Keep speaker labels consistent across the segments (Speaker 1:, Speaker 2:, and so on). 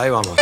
Speaker 1: Ahí vamos.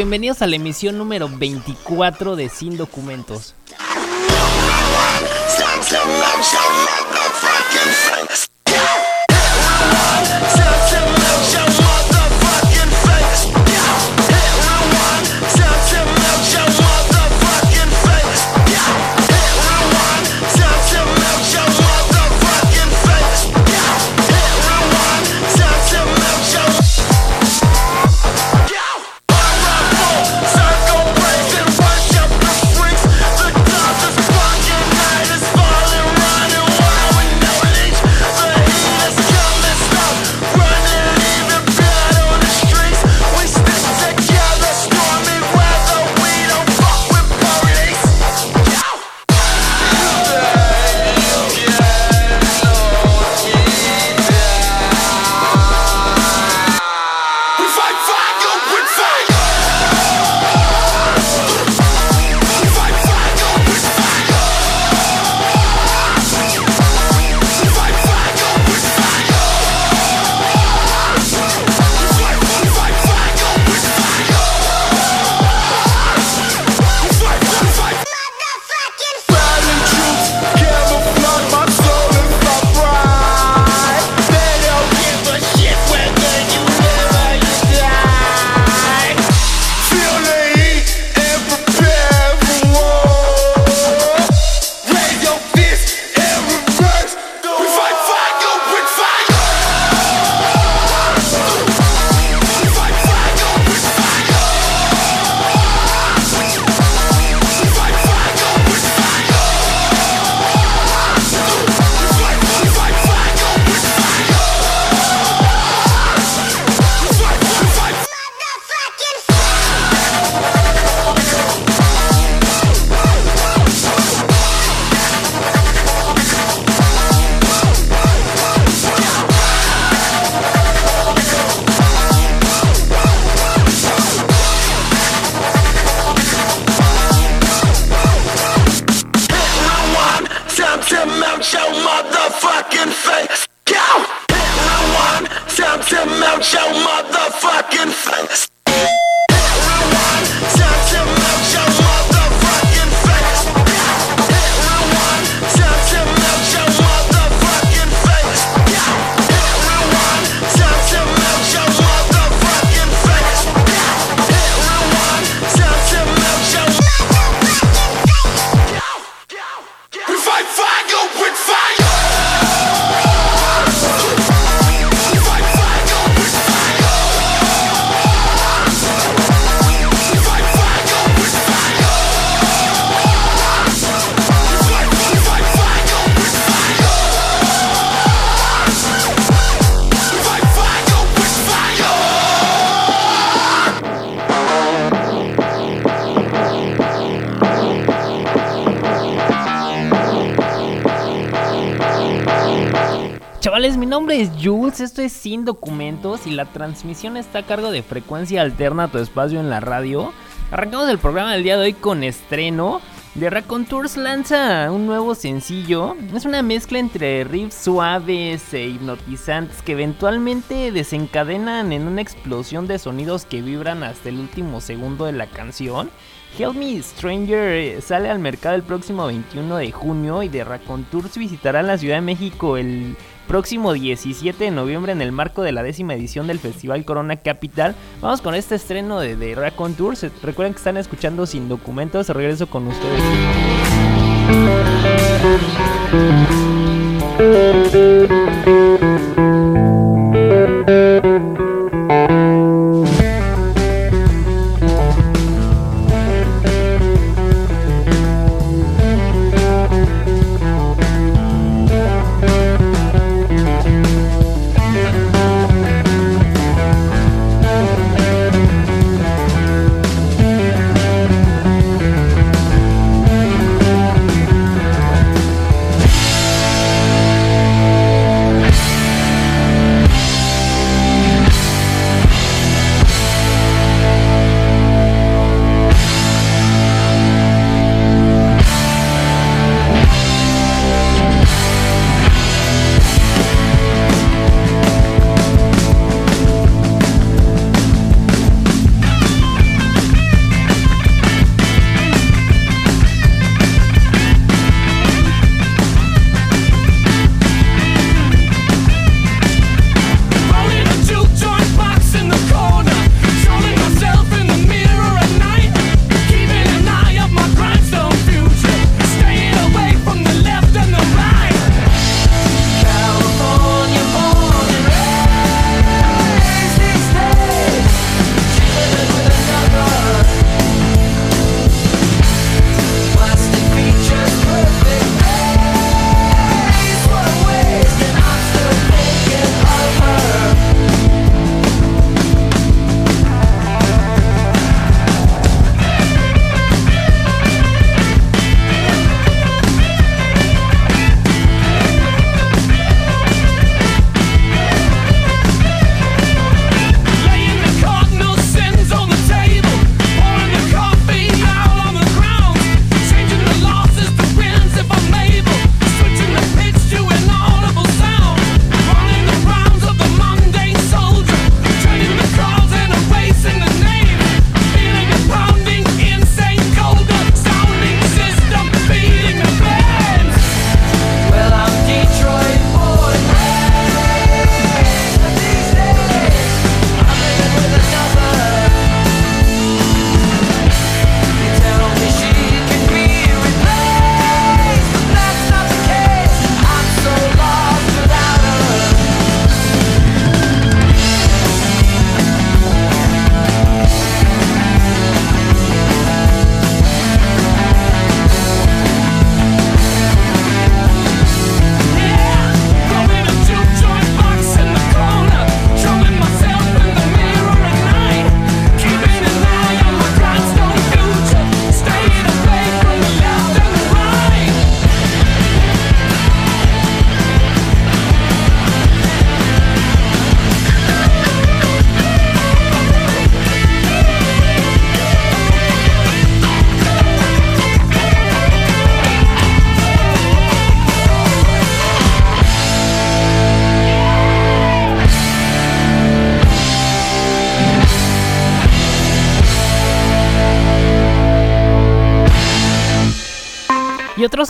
Speaker 2: bienvenidos a la emisión número 24 de Sin Documentos.
Speaker 3: Nombre es Jules, esto es Sin Documentos y la transmisión está a cargo de frecuencia alterna tu espacio en la radio. Arrancamos el programa del día de hoy con estreno. The Raconteurs lanza un nuevo sencillo. Es una mezcla entre riffs suaves e hipnotizantes que eventualmente desencadenan en una explosión de sonidos que vibran hasta el último segundo de la canción. Help Me Stranger sale al mercado el próximo 21 de junio y The Raconteurs visitará la Ciudad de México el próximo 17 de noviembre en el marco de la décima edición del Festival Corona Capital. Vamos con este estreno de, The Raccoon Tours. Recuerden que están escuchando sin documentos. Regreso con ustedes.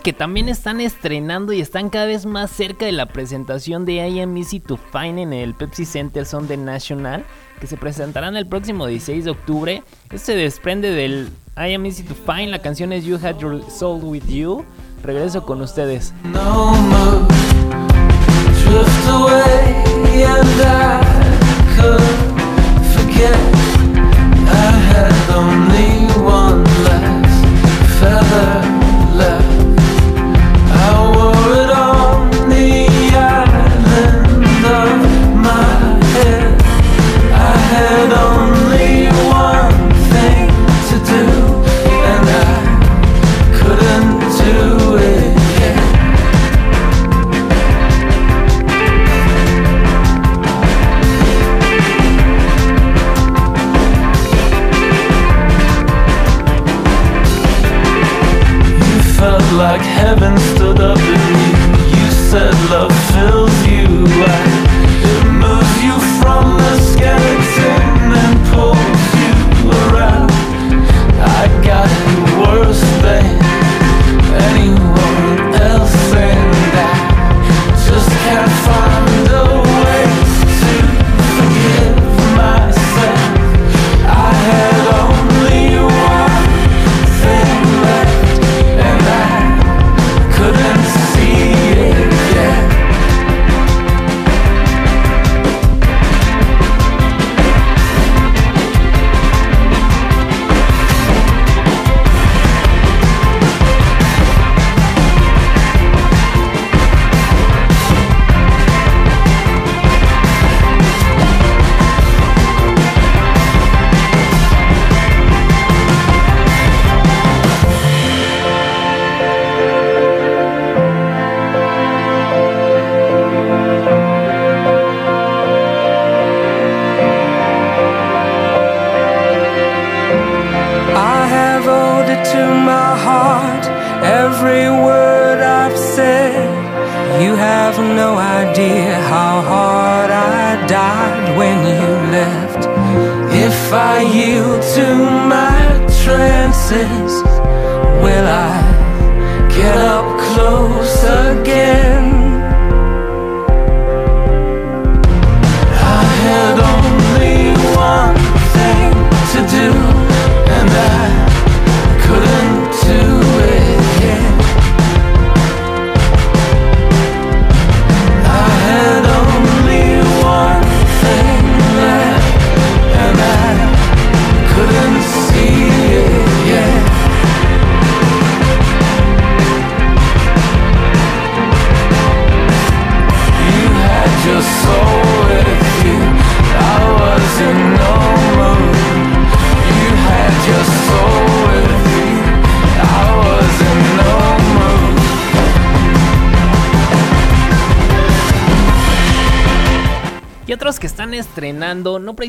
Speaker 3: que también están estrenando y están cada vez más cerca de la presentación de I Am Easy to Find en el Pepsi Center son de National, que se presentarán el próximo 16 de octubre. Este se desprende del I Am Easy to Find, la canción es You Had Your Soul With You. Regreso con ustedes. No
Speaker 1: drift away and I could forget I had only one
Speaker 2: last feather.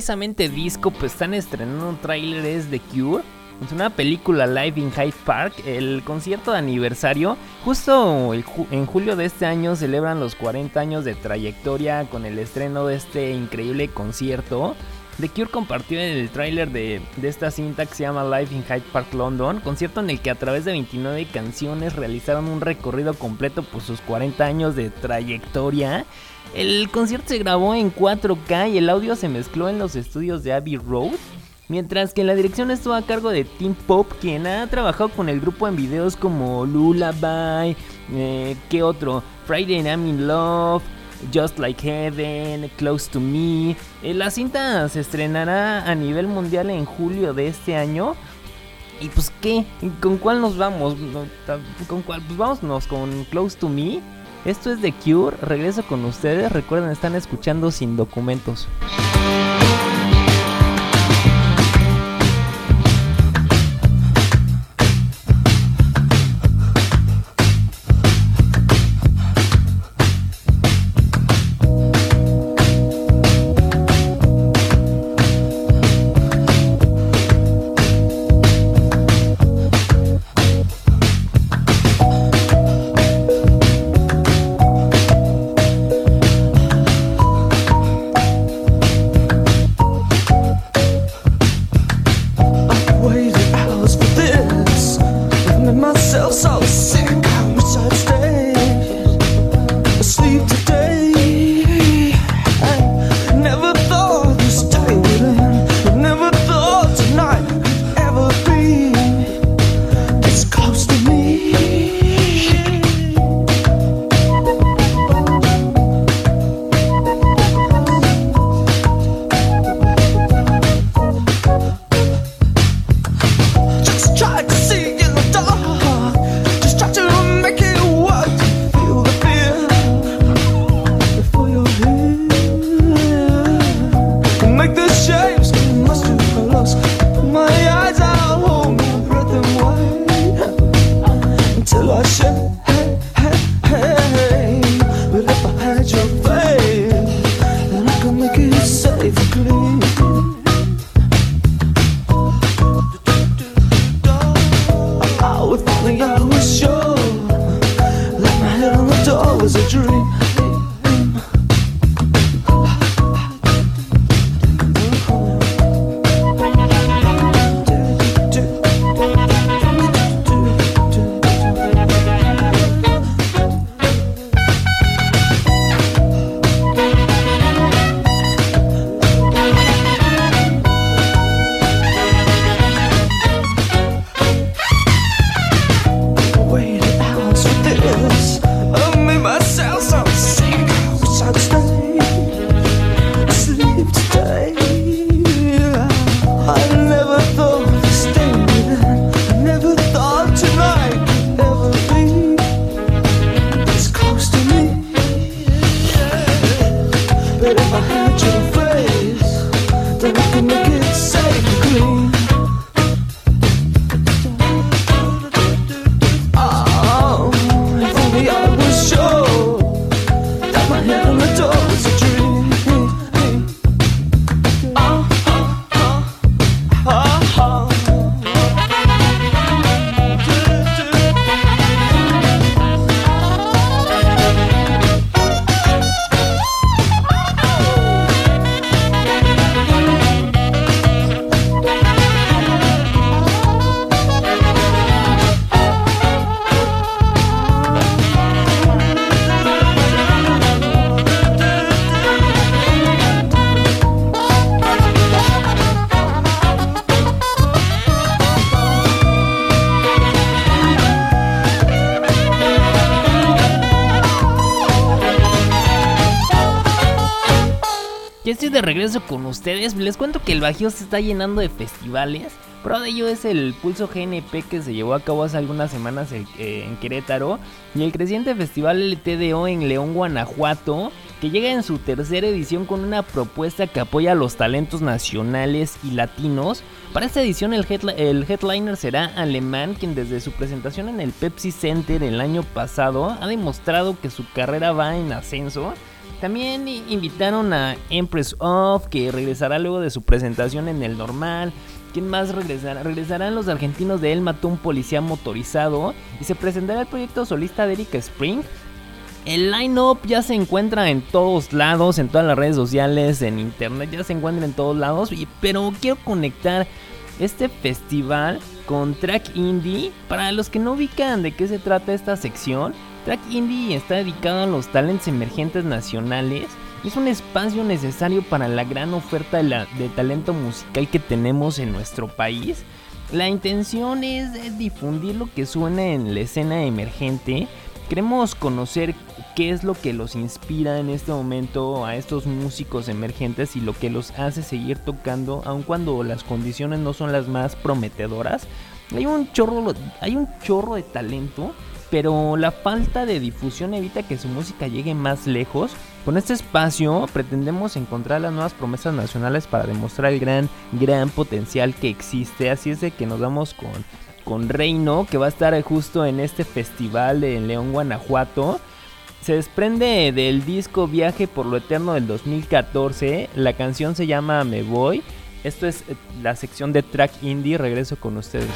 Speaker 2: Precisamente disco, pues están estrenando trailers de Cure. Es una película live in Hyde Park, el concierto de aniversario. Justo en julio de este año celebran los 40 años de trayectoria con el estreno de este increíble concierto. The Cure compartió el tráiler de, de esta cinta que se llama Live in Hyde Park London, concierto en el que a través de 29 canciones realizaron un recorrido completo por sus 40 años de trayectoria. El concierto se grabó en 4K y el audio se mezcló en los estudios de Abbey Road. Mientras que la dirección estuvo a cargo de Tim Pop, quien ha trabajado con el grupo en videos como Lullaby, eh, ¿qué otro? Friday I'm in Love, Just Like Heaven, Close to Me. Eh, la cinta se estrenará a nivel mundial en julio de este año. Y pues qué, ¿con cuál nos vamos? ¿Con cuál? Pues vámonos con Close to Me. Esto es The Cure, regreso con ustedes. Recuerden, están escuchando sin documentos. Ustedes. Les cuento que el Bajío se está llenando de festivales. Pro de ello es el Pulso GNP que se llevó a cabo hace algunas semanas eh, eh, en Querétaro y el creciente festival LTDO en León, Guanajuato, que llega en su tercera edición con una propuesta que apoya a los talentos nacionales y latinos. Para esta edición el, el headliner será Alemán, quien desde su presentación en el Pepsi Center el año pasado ha demostrado que su carrera va en ascenso. También invitaron a Empress Of, que regresará luego de su presentación en el normal. ¿Quién más regresará? Regresarán los argentinos de Él mató un policía motorizado. Y se presentará el proyecto solista de Erika Spring. El line-up ya se encuentra en todos lados, en todas las redes sociales, en internet, ya se encuentra en todos lados. y- pero quiero conectar este festival con Track Indie. Para los que no ubican de qué se trata esta sección, Track Indie está dedicado a los talentos emergentes nacionales. y Es un espacio necesario para la gran oferta de, talento musical que tenemos en nuestro país. La intención es eh, difundir lo que suena en la escena emergente. Queremos conocer qué es lo que los inspira en este momento a estos músicos emergentes y lo que los hace seguir tocando aun cuando las condiciones no son las más prometedoras. Hay un chorro, hay un chorro de talento, pero la falta de difusión evita que su música llegue más lejos. Con este espacio pretendemos encontrar las nuevas promesas nacionales para demostrar el gran, gran potencial que existe. Así es de que nos vamos con, con Reino, que va a estar justo en este festival de León, Guanajuato. Se desprende del disco Viaje por lo Eterno del 2014. La canción se llama Me Voy. Esto es eh, la sección de track indie. Regreso con ustedes.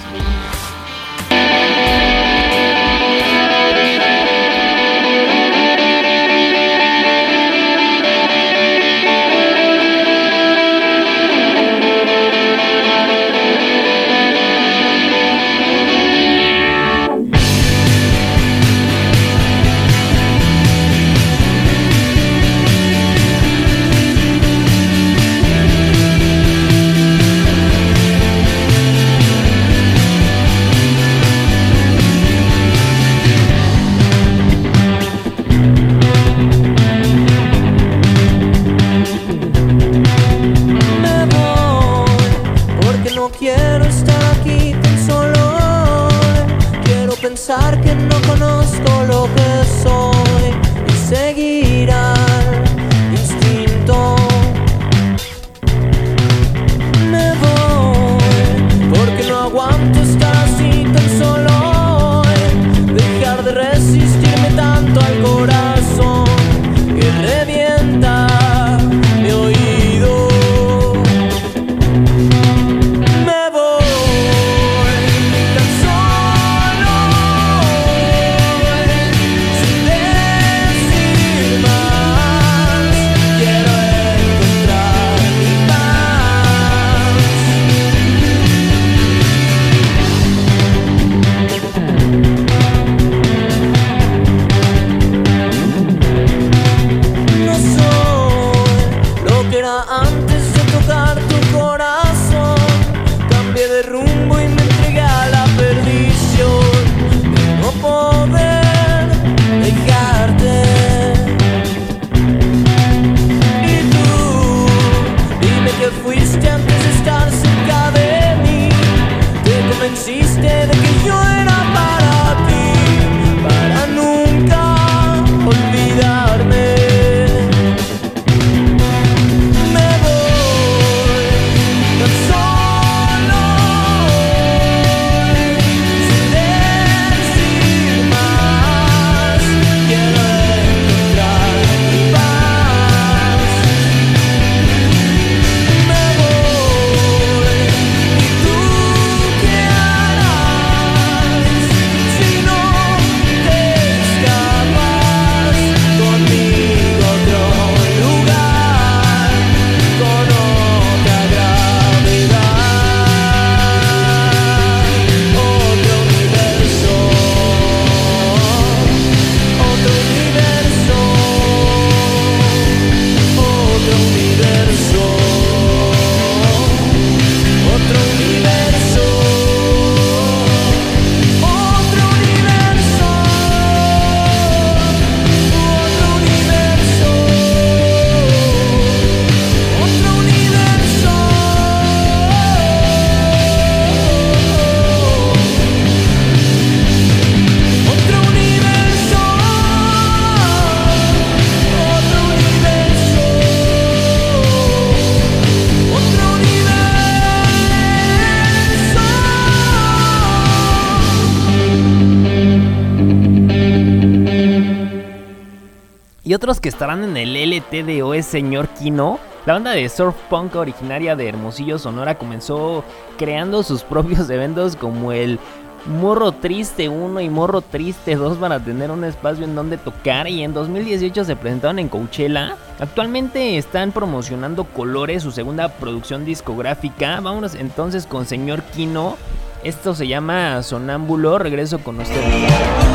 Speaker 2: Estarán en el LTDO es Señor Kino. La banda de surf punk originaria de Hermosillo, Sonora, comenzó creando sus propios eventos como el Morro Triste 1 y Morro Triste 2 para tener un espacio en donde tocar y en 2018 se presentaron en Coachella. Actualmente están promocionando Colores, su segunda producción discográfica. Vámonos entonces con Señor Kino. Esto se llama Sonámbulo. Regreso con ustedes.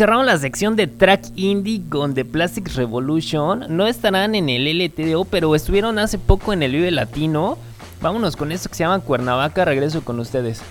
Speaker 2: Cerramos la sección de track indie con The Plastic Revolution. No estarán en el LTDO, pero estuvieron hace poco en el Vive Latino. Vámonos con esto que se llama Cuernavaca. Regreso con ustedes.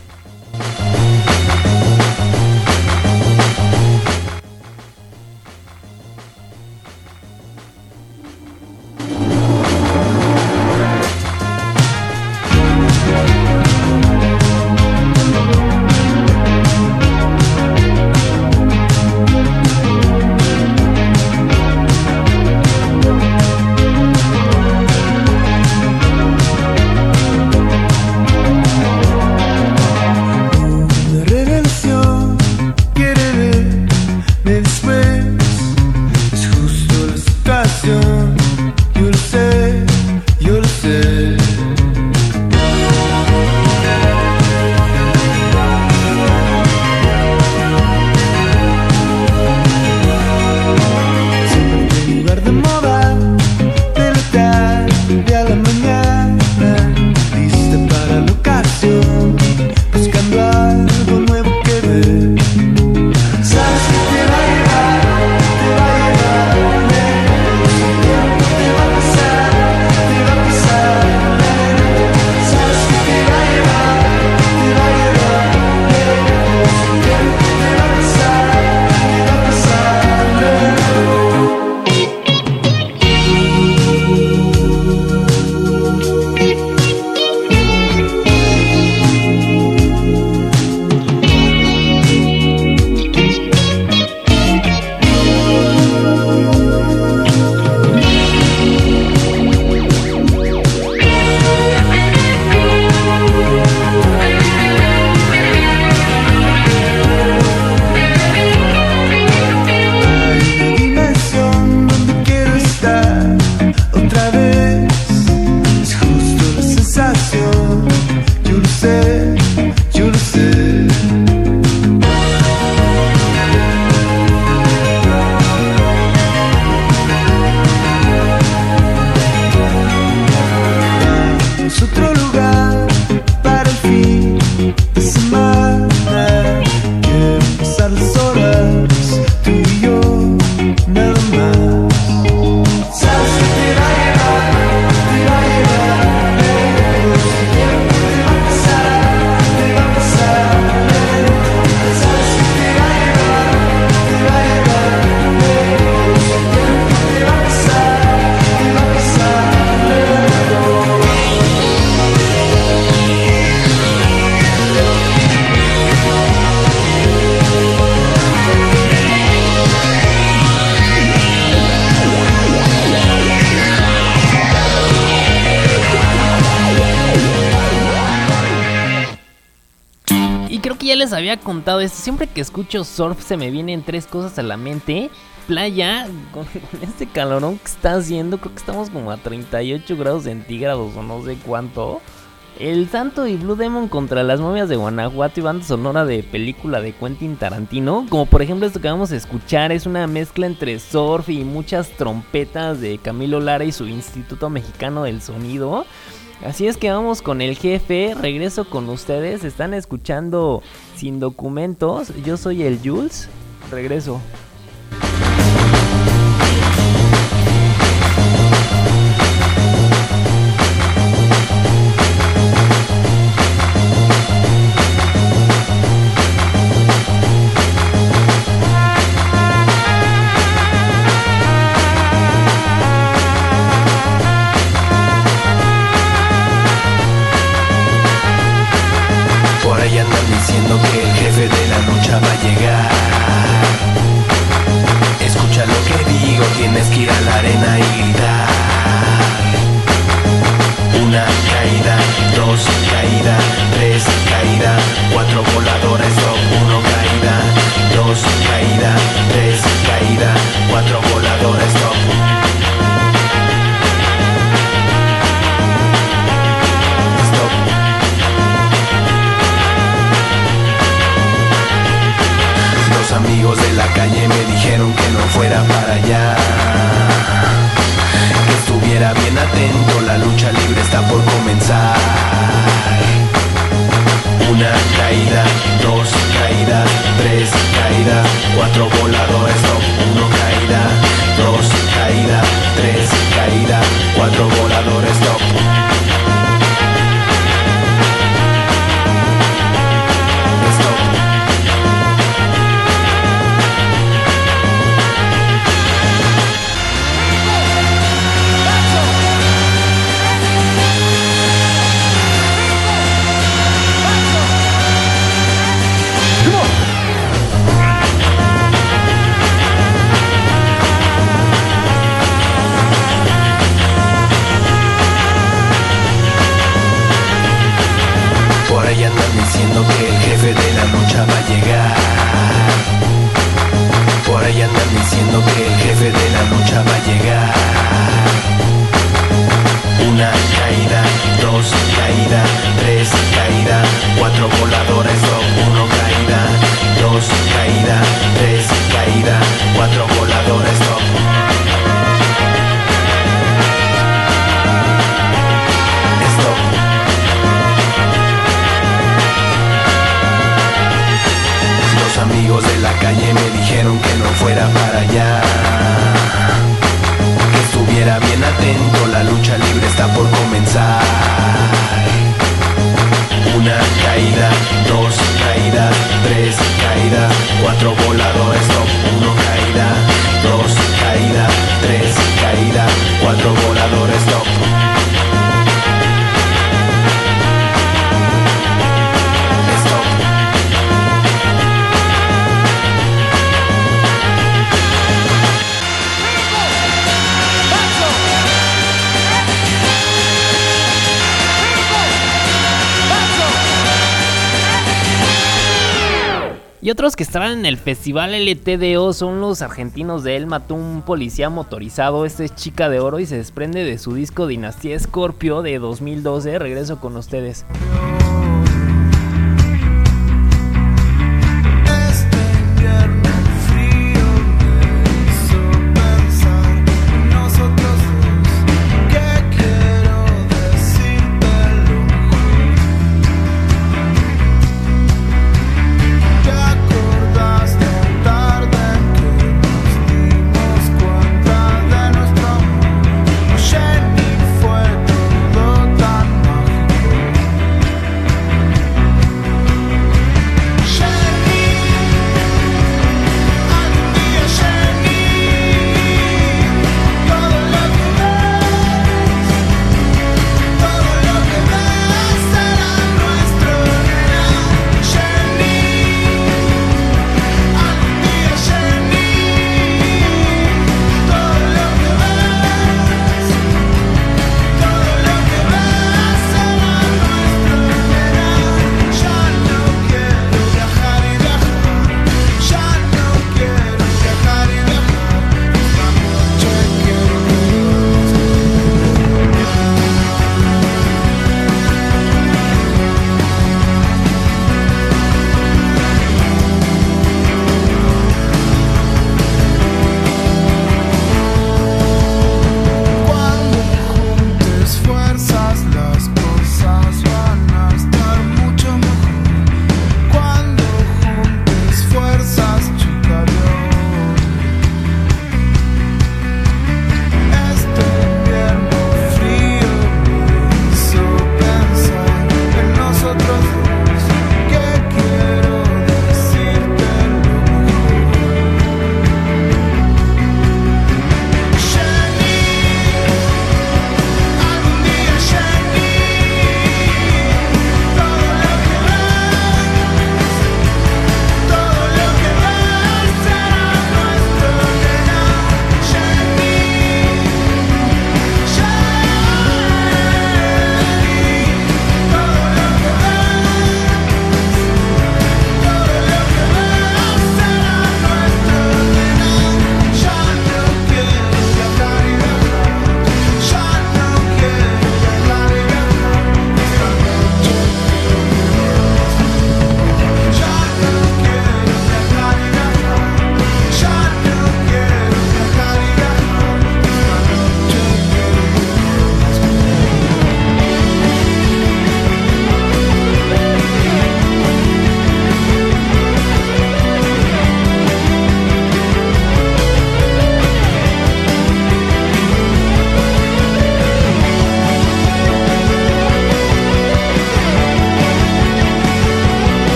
Speaker 2: Les había contado esto. Siempre que escucho surf se me vienen tres cosas a la mente. Playa, con este calorón que está haciendo, creo que estamos como a 38 grados centígrados o no sé cuánto. El Santo y Blue Demon contra las momias de Guanajuato y banda sonora de película de Quentin Tarantino. Como por ejemplo esto que vamos a escuchar es una mezcla entre surf y muchas trompetas de Camilo Lara y su Instituto Mexicano del Sonido. Así es que vamos con el jefe, regreso con ustedes, están escuchando sin documentos, yo soy el Jules, regreso.
Speaker 4: La lucha libre está por comenzar. Una caída, dos caídas, tres caídas, cuatro voladores, cuatro voladores, stop, uno caída, dos caídas, tres caídas, cuatro voladores,
Speaker 2: Y otros que estarán en el festival LTDO son los argentinos de mató un policía motorizado, este es Chica de Oro y se desprende de su disco Dinastía Scorpio de 2012, regreso con ustedes.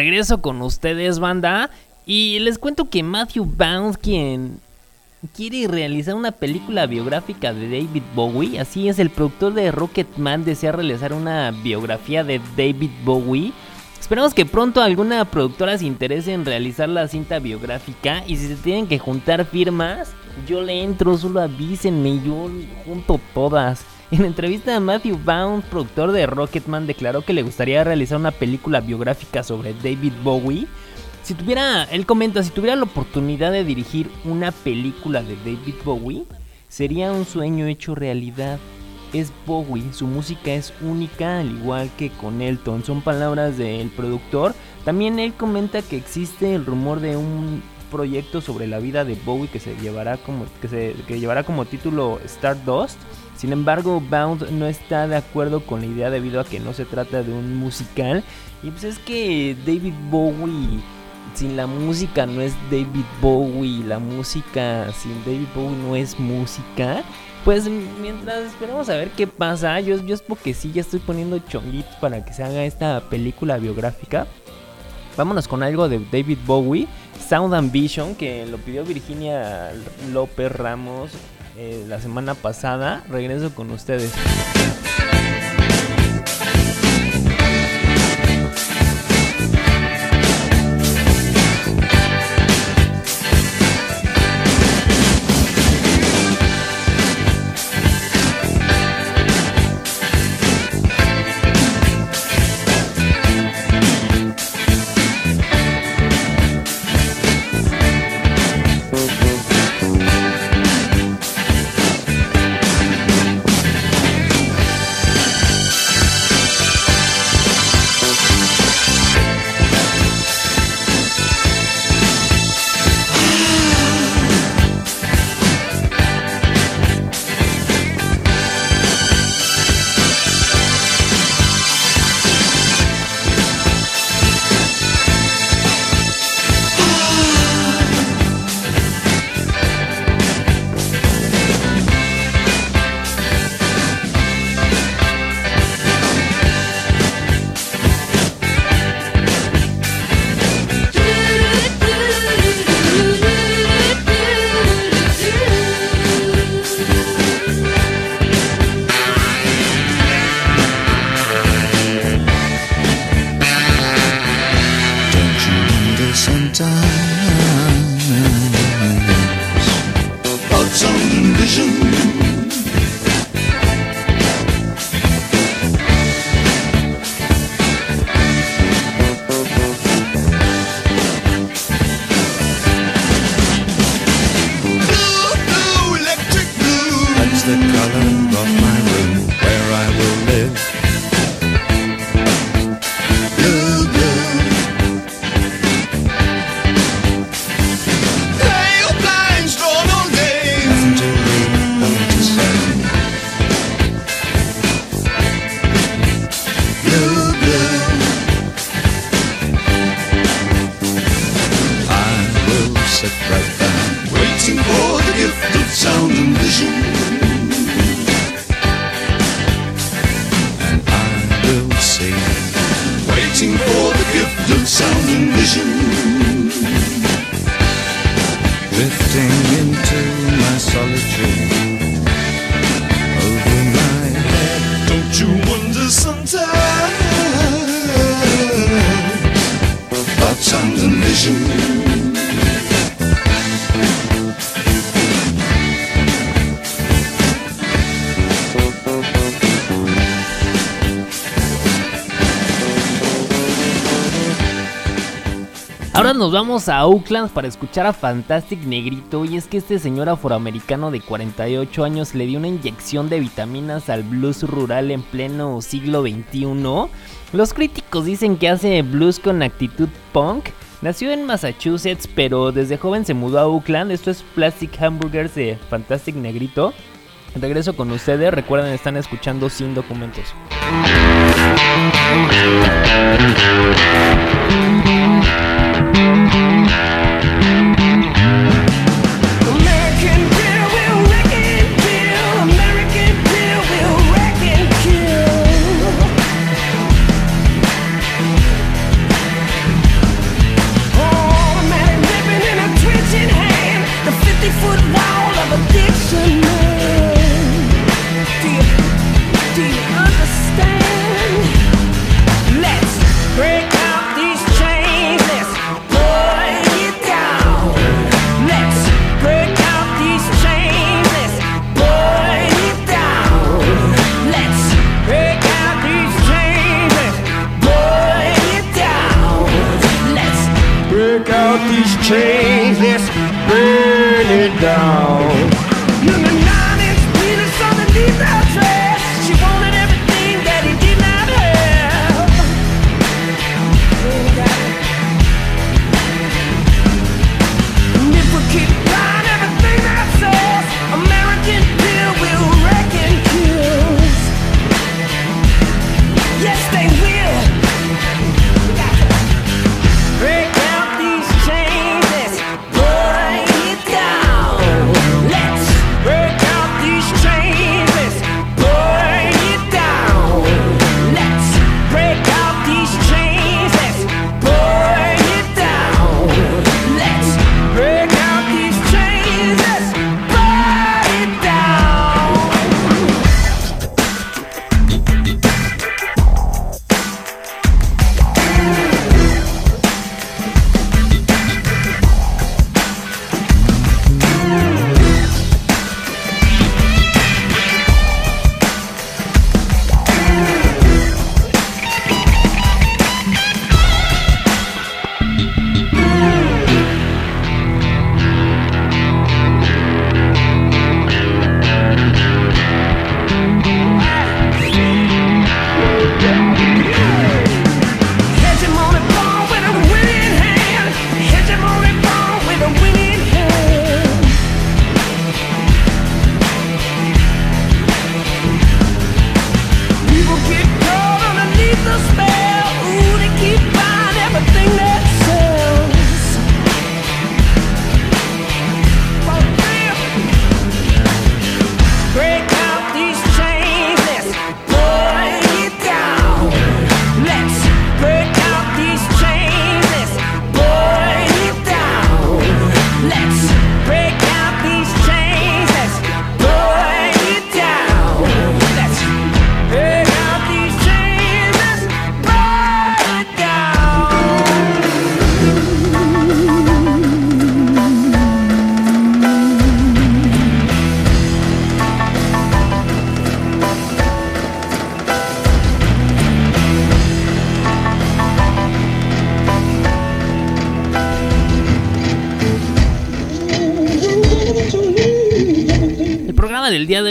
Speaker 2: Regreso con ustedes, banda. Y les cuento que Matthew Bound, quien quiere realizar una película biográfica de David Bowie, así es, el productor de Rocketman desea realizar una biografía de David Bowie. Esperamos que pronto alguna productora se interese en realizar la cinta biográfica y si se tienen que juntar firmas, yo le entro, solo avísenme, yo junto todas. En entrevista a Matthew Bound, productor de Rocketman, declaró que le gustaría realizar una película biográfica sobre David Bowie. Si tuviera, él comenta, si tuviera la oportunidad de dirigir una película de David Bowie, sería un sueño hecho realidad. Es Bowie, su música es única, al igual que con Elton. Son palabras del productor. También él comenta que existe el rumor de un proyecto sobre la vida de Bowie que se llevará como que se que llevará como título Stardust. Sin embargo, Bound no está de acuerdo con la idea debido a que no se trata de un musical. Y pues es que David Bowie sin la música no es David Bowie, la música sin David Bowie no es música. Pues mientras esperamos a ver qué pasa, yo, yo es porque sí, ya estoy poniendo chonguitos para que se haga esta película biográfica. Vámonos con algo de David Bowie, Sound and Vision, que lo pidió Virginia López Ramos eh, la semana pasada. Regreso con ustedes. Ahora nos vamos a Oakland para escuchar a Fantastic Negrito y es que este señor afroamericano de 48 años le dio una inyección de vitaminas al blues rural en pleno siglo XXI. Los críticos dicen que hace blues con actitud punk. Nació en Massachusetts pero desde joven se mudó a Oakland. Esto es Plastic Hamburgers de Fantastic Negrito. Regreso con ustedes, recuerden están escuchando sin documentos.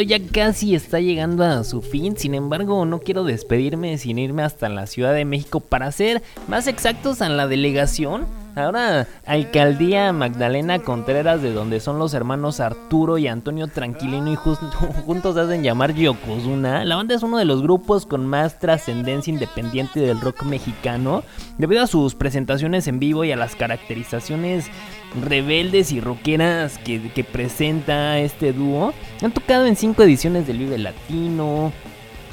Speaker 2: Ya casi está llegando a su fin, sin embargo no quiero despedirme sin irme hasta la Ciudad de México para ser más exactos a la delegación. Ahora, Alcaldía Magdalena Contreras, de donde son los hermanos Arturo y Antonio Tranquilino y juntos hacen llamar Yokozuna. La banda es uno de los grupos con más trascendencia independiente del rock mexicano, debido a sus presentaciones en vivo y a las caracterizaciones rebeldes y rockeras que, que presenta este dúo. Han tocado en cinco ediciones del Vive Latino,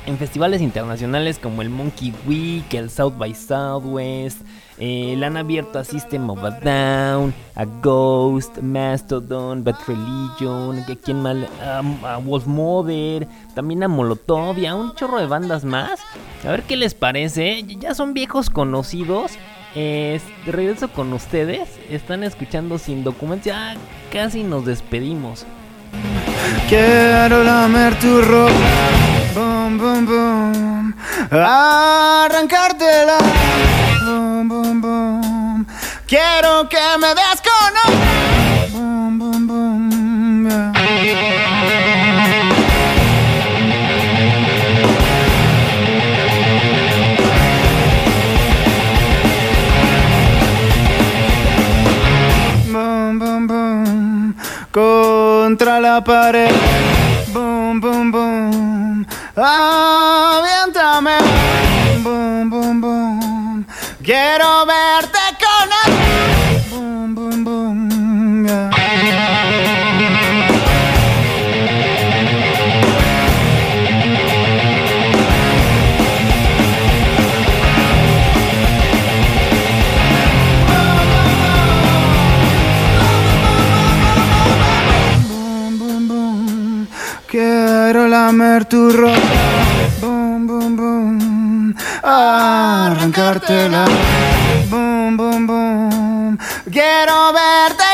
Speaker 2: en festivales internacionales como el Monkey Week, el South by Southwest. eh, le han abierto a System of a Down, a Ghost, Mastodon, Bad Religion, que quién mal, a, a Wolf Mother, también a Molotov y a un chorro de bandas más. A ver qué les parece. Ya son viejos conocidos. Eh, de regreso con ustedes. Están escuchando sin documentos. Ya casi nos despedimos.
Speaker 5: Quiero lamer tu ropa, boom, boom, boom, arrancártela, boom, boom, boom. Quiero que me des contra la pared. Boom, boom, boom, aviéntame. Boom, boom, boom, quiero Lamer tu ropa. Boom, boom, boom. Arrancártela. Boom, boom, boom. Quiero verte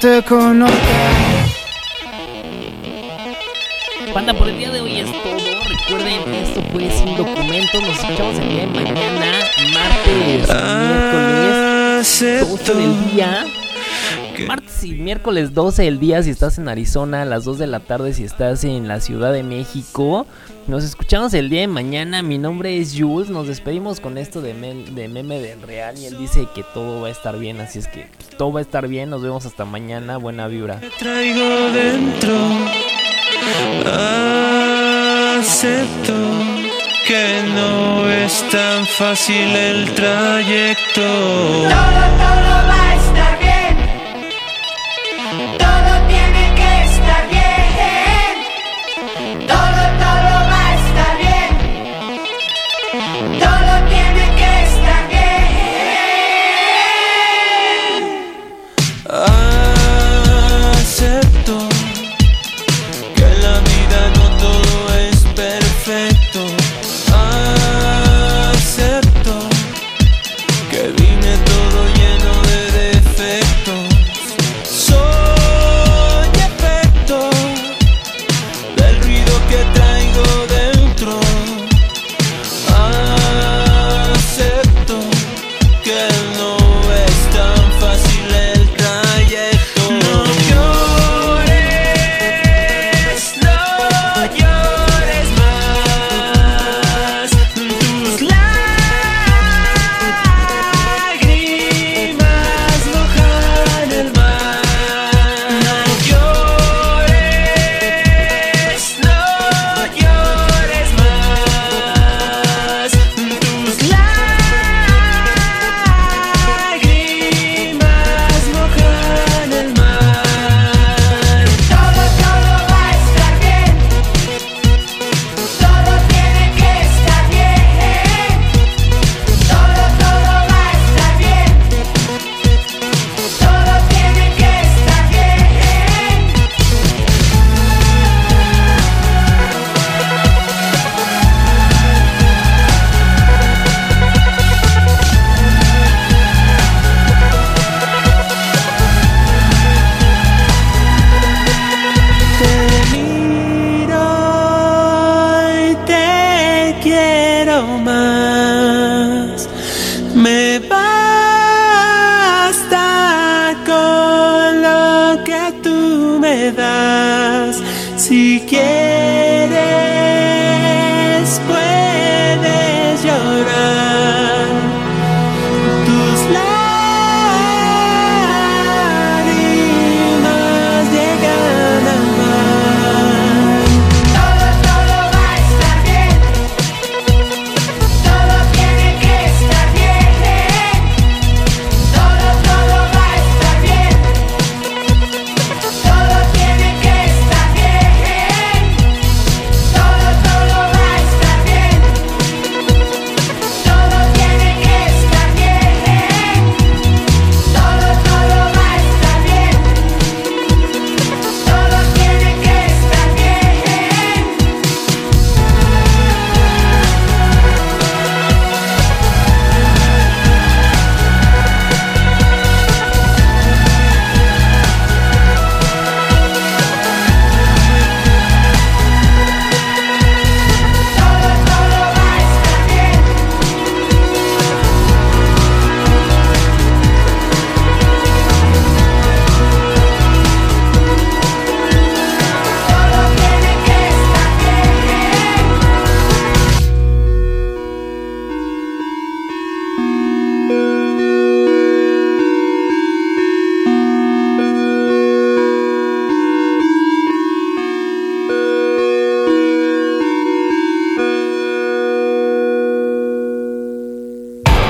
Speaker 5: Quiero verte con otra.
Speaker 2: Banda, por el día de hoy es todo. Recuerden, esto fue sin documentos. Nos escuchamos el día de mañana, martes, miércoles, 12 del día. Y miércoles 12 del día si estás en Arizona, a las 2 de la tarde si estás en la Ciudad de México. Nos escuchamos el día de mañana. Mi nombre es Jules. Nos despedimos con esto de, mel- de meme del real. Y él dice que todo va a estar bien. Así es que pues, todo va a estar bien. Nos vemos hasta mañana. Buena vibra.
Speaker 6: traigo dentro. Acepto que no es tan fácil el trayecto.
Speaker 7: que
Speaker 6: tú me das. Si quieres.